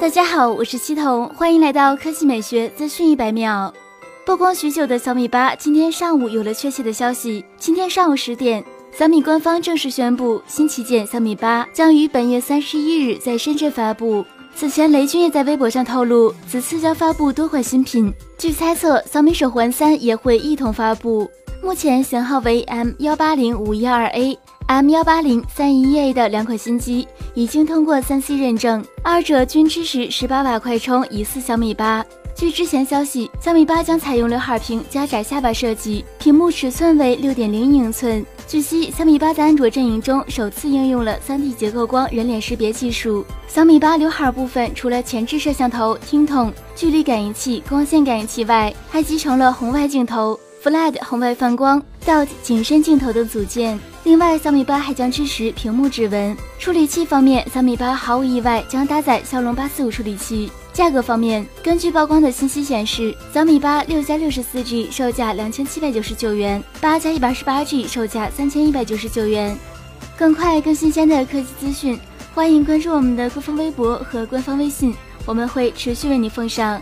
大家好，我是七彤，欢迎来到科技美学资讯一百秒。曝光许久的小米八今天上午有了确切的消息。今天上午十点，小米官方正式宣布，新旗舰小米八将于本月三十一日在深圳发布。此前，雷军也在微博上透露，此次将发布多款新品。据猜测，小米手环三也会一同发布。目前型号为 M 幺八零五一二 A、M 幺八零三一 A 的两款新机已经通过三 C 认证，二者均支持十八瓦快充，疑似小米八。据之前消息，小米八将采用刘海屏加窄下巴设计，屏幕尺寸为六点零英寸。据悉，小米八在安卓阵营中首次应用了 3D 结构光人脸识别技术。小米八刘海部分除了前置摄像头、听筒、距离感应器、光线感应器外，还集成了红外镜头。Flat 红外泛光、Dot 景深镜头等组件。另外，小米八还将支持屏幕指纹。处理器方面，小米八毫无意外将搭载骁龙八四五处理器。价格方面，根据曝光的信息显示，小米八六加六十四 G 售价两千七百九十九元，八加一百二十八 G 售价三千一百九十九元。更快、更新鲜的科技资讯，欢迎关注我们的官方微博和官方微信，我们会持续为你奉上。